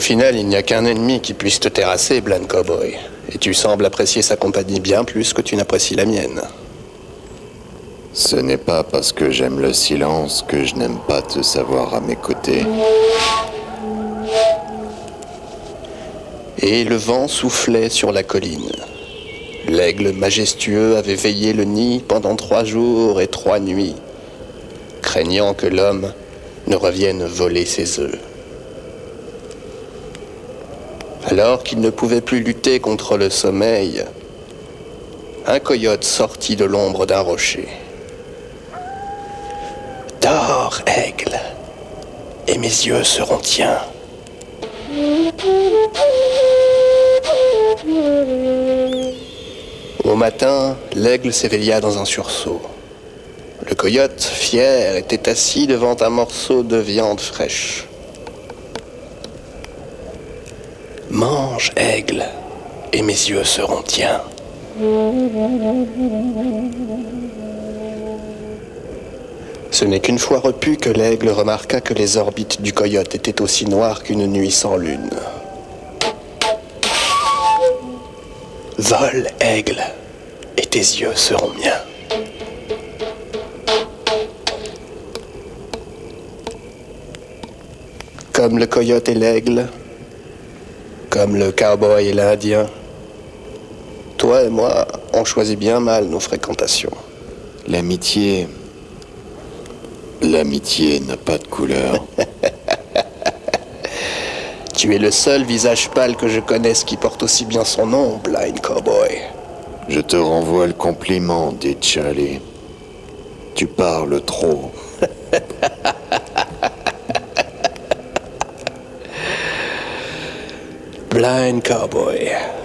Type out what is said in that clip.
final, il n'y a qu'un ennemi qui puisse te terrasser, Blind Cowboy. Et tu sembles apprécier sa compagnie bien plus que tu n'apprécies la mienne. Ce n'est pas parce que j'aime le silence que je n'aime pas te savoir à mes côtés. Et le vent soufflait sur la colline. L'aigle majestueux avait veillé le nid pendant trois jours et trois nuits, craignant que l'homme ne revienne voler ses œufs. Alors qu'il ne pouvait plus lutter contre le sommeil, un coyote sortit de l'ombre d'un rocher. Dors, aigle, et mes yeux seront tiens. Au matin, l'aigle s'éveilla dans un sursaut. Le coyote, fier, était assis devant un morceau de viande fraîche. Mange, aigle, et mes yeux seront tiens. Ce n'est qu'une fois repu que l'aigle remarqua que les orbites du coyote étaient aussi noires qu'une nuit sans lune. Vole, aigle, et tes yeux seront miens. Comme le coyote et l'aigle, comme le cowboy et l'indien, toi et moi, on choisit bien mal nos fréquentations. L'amitié. L'amitié n'a pas de couleur. Tu es le seul visage pâle que je connaisse qui porte aussi bien son nom, Blind Cowboy. Je te renvoie le compliment, dit Charlie. Tu parles trop. Blind Cowboy.